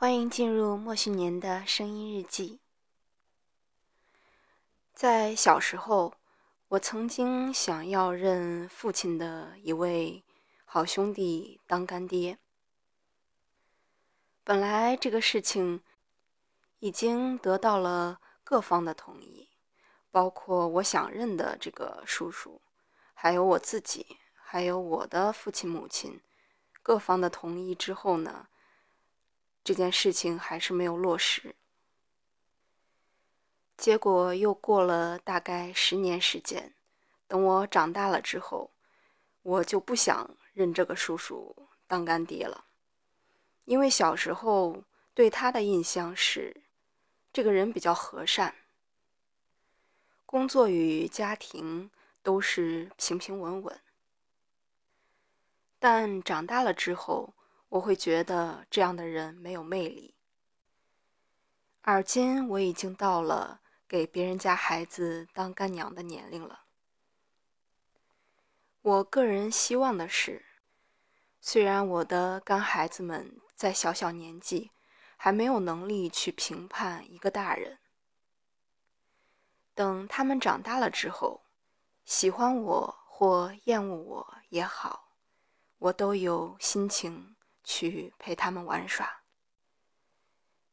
欢迎进入莫旭年的声音日记。在小时候，我曾经想要认父亲的一位好兄弟当干爹。本来这个事情已经得到了各方的同意，包括我想认的这个叔叔，还有我自己，还有我的父亲母亲，各方的同意之后呢？这件事情还是没有落实，结果又过了大概十年时间。等我长大了之后，我就不想认这个叔叔当干爹了，因为小时候对他的印象是，这个人比较和善，工作与家庭都是平平稳稳。但长大了之后，我会觉得这样的人没有魅力。而今我已经到了给别人家孩子当干娘的年龄了。我个人希望的是，虽然我的干孩子们在小小年纪还没有能力去评判一个大人，等他们长大了之后，喜欢我或厌恶我也好，我都有心情。去陪他们玩耍，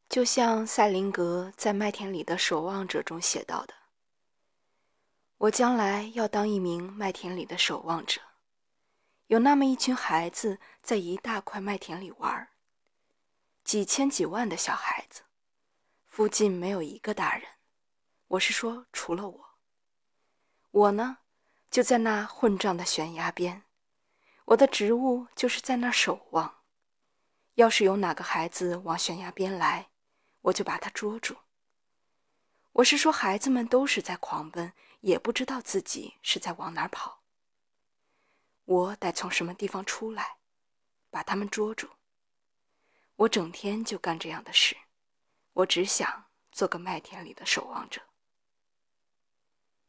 就像赛林格在《麦田里的守望者》中写到的：“我将来要当一名麦田里的守望者，有那么一群孩子在一大块麦田里玩，几千几万的小孩子，附近没有一个大人，我是说除了我。我呢，就在那混账的悬崖边，我的职务就是在那守望。”要是有哪个孩子往悬崖边来，我就把他捉住。我是说，孩子们都是在狂奔，也不知道自己是在往哪儿跑。我得从什么地方出来，把他们捉住。我整天就干这样的事，我只想做个麦田里的守望者。